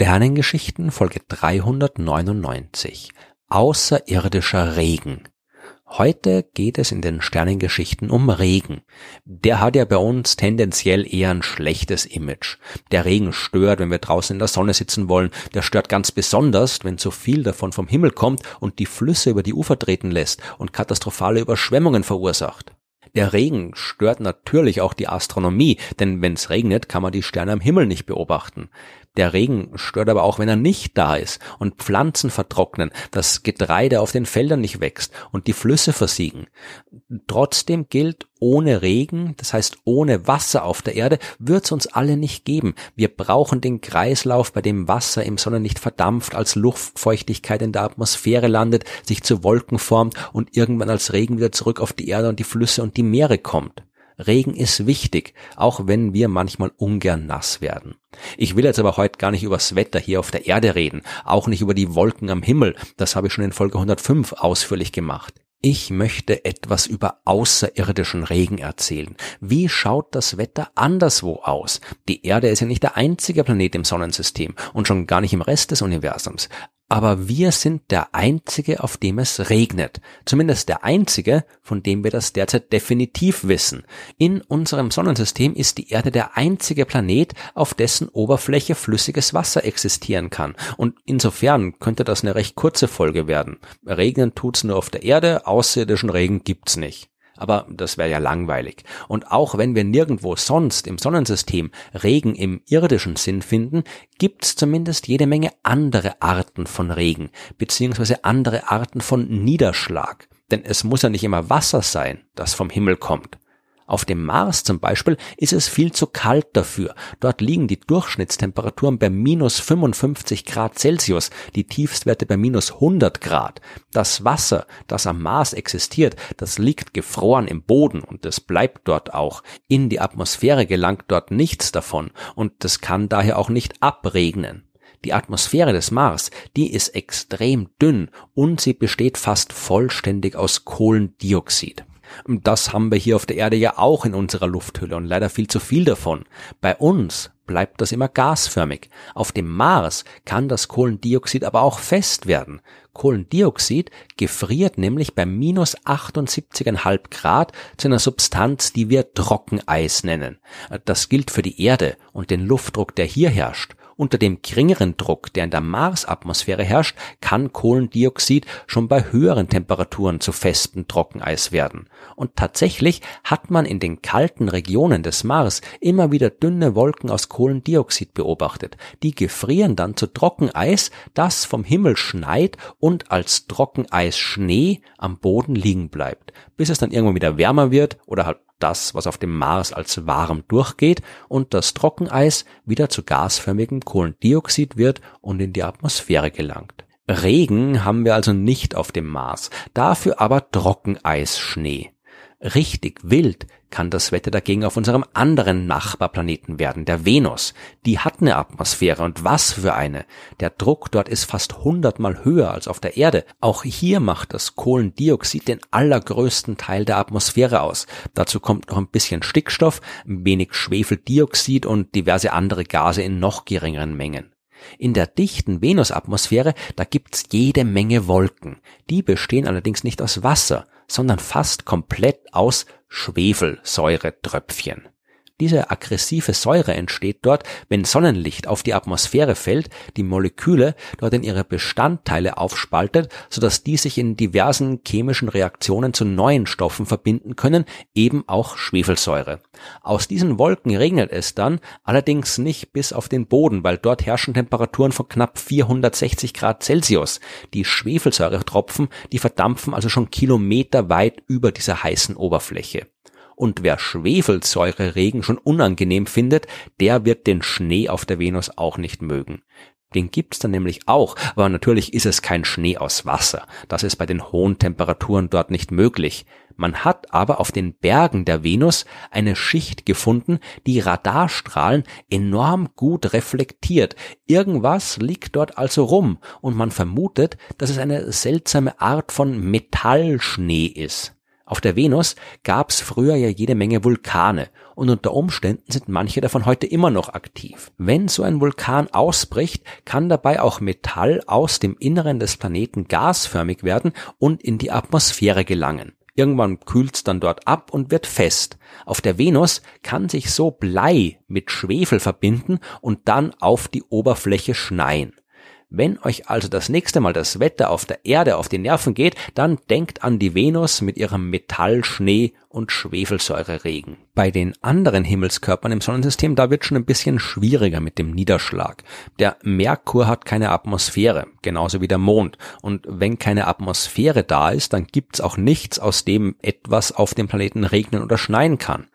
Sternengeschichten Folge 399 Außerirdischer Regen. Heute geht es in den Sternengeschichten um Regen. Der hat ja bei uns tendenziell eher ein schlechtes Image. Der Regen stört, wenn wir draußen in der Sonne sitzen wollen. Der stört ganz besonders, wenn zu viel davon vom Himmel kommt und die Flüsse über die Ufer treten lässt und katastrophale Überschwemmungen verursacht. Der Regen stört natürlich auch die Astronomie, denn wenn es regnet, kann man die Sterne am Himmel nicht beobachten. Der Regen stört aber auch, wenn er nicht da ist und Pflanzen vertrocknen, das Getreide auf den Feldern nicht wächst und die Flüsse versiegen. Trotzdem gilt, ohne Regen, das heißt ohne Wasser auf der Erde, wird es uns alle nicht geben. Wir brauchen den Kreislauf, bei dem Wasser im Sonne nicht verdampft, als Luftfeuchtigkeit in der Atmosphäre landet, sich zu Wolken formt und irgendwann als Regen wieder zurück auf die Erde und die Flüsse und die Meere kommt. Regen ist wichtig, auch wenn wir manchmal ungern nass werden. Ich will jetzt aber heute gar nicht übers Wetter hier auf der Erde reden, auch nicht über die Wolken am Himmel, das habe ich schon in Folge 105 ausführlich gemacht. Ich möchte etwas über außerirdischen Regen erzählen. Wie schaut das Wetter anderswo aus? Die Erde ist ja nicht der einzige Planet im Sonnensystem und schon gar nicht im Rest des Universums. Aber wir sind der einzige, auf dem es regnet. Zumindest der einzige, von dem wir das derzeit definitiv wissen. In unserem Sonnensystem ist die Erde der einzige Planet, auf dessen Oberfläche flüssiges Wasser existieren kann. Und insofern könnte das eine recht kurze Folge werden. Regnen tut's nur auf der Erde, außerirdischen Regen gibt's nicht aber das wäre ja langweilig. Und auch wenn wir nirgendwo sonst im Sonnensystem Regen im irdischen Sinn finden, gibt's zumindest jede Menge andere Arten von Regen, beziehungsweise andere Arten von Niederschlag. Denn es muss ja nicht immer Wasser sein, das vom Himmel kommt. Auf dem Mars zum Beispiel ist es viel zu kalt dafür. Dort liegen die Durchschnittstemperaturen bei minus 55 Grad Celsius, die Tiefstwerte bei minus 100 Grad. Das Wasser, das am Mars existiert, das liegt gefroren im Boden und es bleibt dort auch. In die Atmosphäre gelangt dort nichts davon und es kann daher auch nicht abregnen. Die Atmosphäre des Mars, die ist extrem dünn und sie besteht fast vollständig aus Kohlendioxid. Das haben wir hier auf der Erde ja auch in unserer Lufthülle und leider viel zu viel davon. Bei uns bleibt das immer gasförmig. Auf dem Mars kann das Kohlendioxid aber auch fest werden. Kohlendioxid gefriert nämlich bei minus 78,5 Grad zu einer Substanz, die wir Trockeneis nennen. Das gilt für die Erde und den Luftdruck, der hier herrscht. Unter dem geringeren Druck, der in der Marsatmosphäre herrscht, kann Kohlendioxid schon bei höheren Temperaturen zu festem Trockeneis werden. Und tatsächlich hat man in den kalten Regionen des Mars immer wieder dünne Wolken aus Kohlendioxid beobachtet. Die gefrieren dann zu Trockeneis, das vom Himmel schneit und als Trockeneis Schnee am Boden liegen bleibt, bis es dann irgendwann wieder wärmer wird oder halt das, was auf dem Mars als warm durchgeht und das Trockeneis wieder zu gasförmigem Kohlendioxid wird und in die Atmosphäre gelangt. Regen haben wir also nicht auf dem Mars, dafür aber Trockeneisschnee. Richtig wild kann das Wetter dagegen auf unserem anderen Nachbarplaneten werden, der Venus. Die hat eine Atmosphäre und was für eine. Der Druck dort ist fast hundertmal höher als auf der Erde. Auch hier macht das Kohlendioxid den allergrößten Teil der Atmosphäre aus. Dazu kommt noch ein bisschen Stickstoff, ein wenig Schwefeldioxid und diverse andere Gase in noch geringeren Mengen. In der dichten Venusatmosphäre, da gibt's jede Menge Wolken. Die bestehen allerdings nicht aus Wasser, sondern fast komplett aus Schwefelsäuretröpfchen. Diese aggressive Säure entsteht dort, wenn Sonnenlicht auf die Atmosphäre fällt, die Moleküle dort in ihre Bestandteile aufspaltet, sodass die sich in diversen chemischen Reaktionen zu neuen Stoffen verbinden können, eben auch Schwefelsäure. Aus diesen Wolken regnet es dann, allerdings nicht bis auf den Boden, weil dort herrschen Temperaturen von knapp 460 Grad Celsius. Die Schwefelsäuretropfen, die verdampfen also schon Kilometer weit über dieser heißen Oberfläche. Und wer Schwefelsäureregen schon unangenehm findet, der wird den Schnee auf der Venus auch nicht mögen. Den gibt's dann nämlich auch, aber natürlich ist es kein Schnee aus Wasser. Das ist bei den hohen Temperaturen dort nicht möglich. Man hat aber auf den Bergen der Venus eine Schicht gefunden, die Radarstrahlen enorm gut reflektiert. Irgendwas liegt dort also rum und man vermutet, dass es eine seltsame Art von Metallschnee ist. Auf der Venus gab es früher ja jede Menge Vulkane und unter Umständen sind manche davon heute immer noch aktiv. Wenn so ein Vulkan ausbricht, kann dabei auch Metall aus dem Inneren des Planeten gasförmig werden und in die Atmosphäre gelangen. Irgendwann kühlt's dann dort ab und wird fest. Auf der Venus kann sich so Blei mit Schwefel verbinden und dann auf die Oberfläche schneien. Wenn euch also das nächste Mal das Wetter auf der Erde auf die Nerven geht, dann denkt an die Venus mit ihrem Metallschnee und Schwefelsäureregen. Bei den anderen Himmelskörpern im Sonnensystem, da wird schon ein bisschen schwieriger mit dem Niederschlag. Der Merkur hat keine Atmosphäre, genauso wie der Mond. Und wenn keine Atmosphäre da ist, dann gibt's auch nichts, aus dem etwas auf dem Planeten regnen oder schneien kann.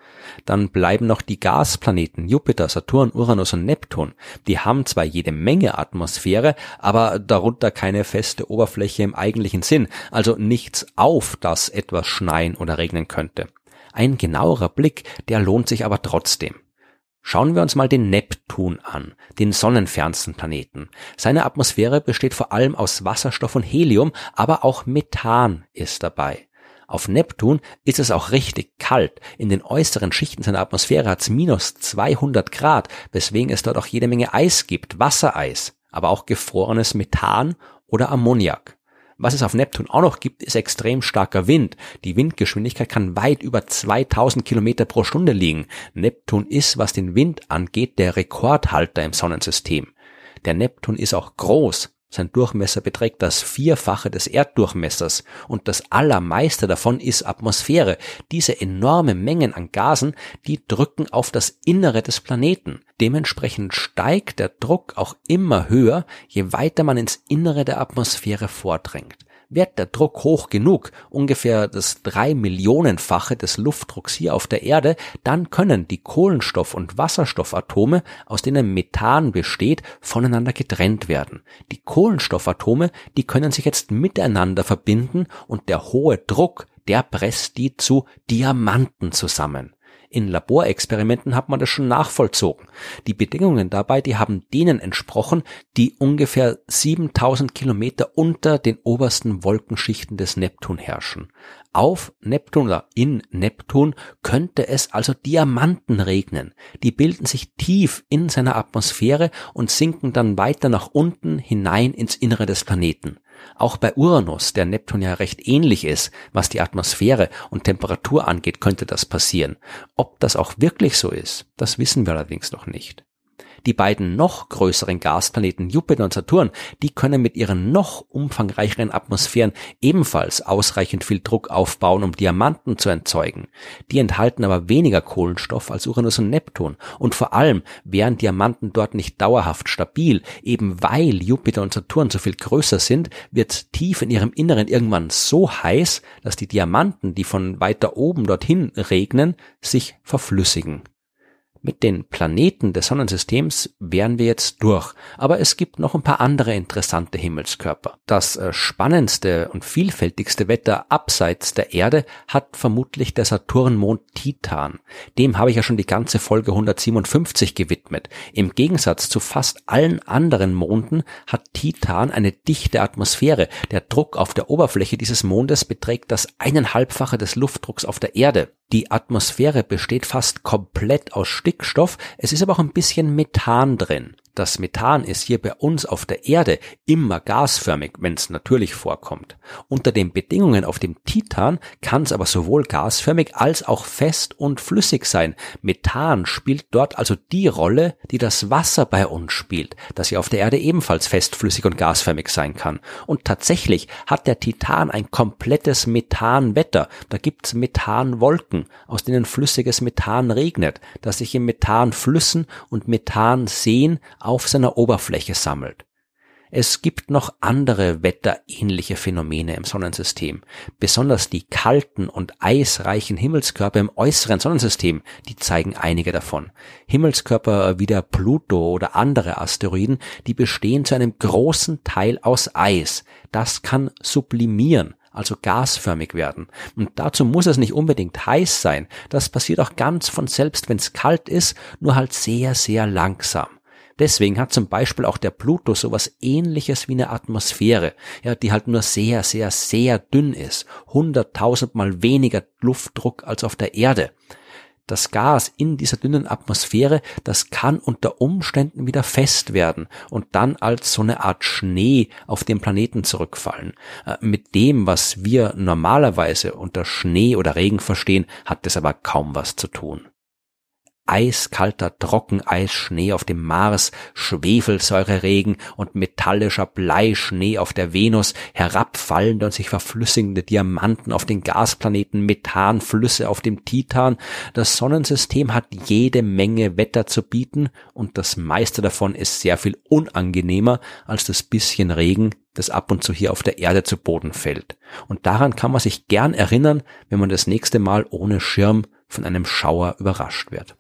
Dann bleiben noch die Gasplaneten Jupiter, Saturn, Uranus und Neptun. Die haben zwar jede Menge Atmosphäre, aber darunter keine feste Oberfläche im eigentlichen Sinn, also nichts auf, das etwas schneien oder regnen könnte. Ein genauerer Blick, der lohnt sich aber trotzdem. Schauen wir uns mal den Neptun an, den sonnenfernsten Planeten. Seine Atmosphäre besteht vor allem aus Wasserstoff und Helium, aber auch Methan ist dabei. Auf Neptun ist es auch richtig kalt. In den äußeren Schichten seiner Atmosphäre hat es minus 200 Grad, weswegen es dort auch jede Menge Eis gibt, Wassereis, aber auch gefrorenes Methan oder Ammoniak. Was es auf Neptun auch noch gibt, ist extrem starker Wind. Die Windgeschwindigkeit kann weit über 2000 Kilometer pro Stunde liegen. Neptun ist, was den Wind angeht, der Rekordhalter im Sonnensystem. Der Neptun ist auch groß. Sein Durchmesser beträgt das Vierfache des Erddurchmessers und das Allermeiste davon ist Atmosphäre. Diese enorme Mengen an Gasen, die drücken auf das Innere des Planeten. Dementsprechend steigt der Druck auch immer höher, je weiter man ins Innere der Atmosphäre vordringt. Wird der Druck hoch genug, ungefähr das drei Millionenfache des Luftdrucks hier auf der Erde, dann können die Kohlenstoff- und Wasserstoffatome, aus denen Methan besteht, voneinander getrennt werden. Die Kohlenstoffatome, die können sich jetzt miteinander verbinden und der hohe Druck, der presst die zu Diamanten zusammen. In Laborexperimenten hat man das schon nachvollzogen. Die Bedingungen dabei, die haben denen entsprochen, die ungefähr 7000 Kilometer unter den obersten Wolkenschichten des Neptun herrschen. Auf Neptun oder in Neptun könnte es also Diamanten regnen. Die bilden sich tief in seiner Atmosphäre und sinken dann weiter nach unten hinein ins Innere des Planeten. Auch bei Uranus, der Neptun ja recht ähnlich ist, was die Atmosphäre und Temperatur angeht, könnte das passieren. Ob das auch wirklich so ist, das wissen wir allerdings noch nicht. Die beiden noch größeren Gasplaneten Jupiter und Saturn, die können mit ihren noch umfangreicheren Atmosphären ebenfalls ausreichend viel Druck aufbauen, um Diamanten zu erzeugen. Die enthalten aber weniger Kohlenstoff als Uranus und Neptun. Und vor allem wären Diamanten dort nicht dauerhaft stabil. Eben weil Jupiter und Saturn so viel größer sind, wird tief in ihrem Inneren irgendwann so heiß, dass die Diamanten, die von weiter oben dorthin regnen, sich verflüssigen. Mit den Planeten des Sonnensystems wären wir jetzt durch, aber es gibt noch ein paar andere interessante Himmelskörper. Das äh, spannendste und vielfältigste Wetter abseits der Erde hat vermutlich der Saturnmond Titan. Dem habe ich ja schon die ganze Folge 157 gewidmet. Im Gegensatz zu fast allen anderen Monden hat Titan eine dichte Atmosphäre. Der Druck auf der Oberfläche dieses Mondes beträgt das eineinhalbfache des Luftdrucks auf der Erde. Die Atmosphäre besteht fast komplett aus Stickstoff, es ist aber auch ein bisschen Methan drin. Das Methan ist hier bei uns auf der Erde immer gasförmig, wenn es natürlich vorkommt. Unter den Bedingungen auf dem Titan kann es aber sowohl gasförmig als auch fest und flüssig sein. Methan spielt dort also die Rolle, die das Wasser bei uns spielt, das ja auf der Erde ebenfalls festflüssig und gasförmig sein kann. Und tatsächlich hat der Titan ein komplettes Methanwetter. Da gibt's Methanwolken, aus denen flüssiges Methan regnet, das sich in Methanflüssen und Methanseen auf seiner Oberfläche sammelt. Es gibt noch andere wetterähnliche Phänomene im Sonnensystem. Besonders die kalten und eisreichen Himmelskörper im äußeren Sonnensystem, die zeigen einige davon. Himmelskörper wie der Pluto oder andere Asteroiden, die bestehen zu einem großen Teil aus Eis. Das kann sublimieren, also gasförmig werden. Und dazu muss es nicht unbedingt heiß sein. Das passiert auch ganz von selbst, wenn es kalt ist, nur halt sehr, sehr langsam. Deswegen hat zum Beispiel auch der Pluto sowas ähnliches wie eine Atmosphäre, ja, die halt nur sehr, sehr, sehr dünn ist. Hunderttausendmal weniger Luftdruck als auf der Erde. Das Gas in dieser dünnen Atmosphäre, das kann unter Umständen wieder fest werden und dann als so eine Art Schnee auf den Planeten zurückfallen. Äh, mit dem, was wir normalerweise unter Schnee oder Regen verstehen, hat das aber kaum was zu tun eiskalter Trockeneisschnee auf dem Mars, Schwefelsäureregen und metallischer Bleischnee auf der Venus, herabfallende und sich verflüssigende Diamanten auf den Gasplaneten, Methanflüsse auf dem Titan. Das Sonnensystem hat jede Menge Wetter zu bieten und das meiste davon ist sehr viel unangenehmer als das bisschen Regen, das ab und zu hier auf der Erde zu Boden fällt. Und daran kann man sich gern erinnern, wenn man das nächste Mal ohne Schirm von einem Schauer überrascht wird.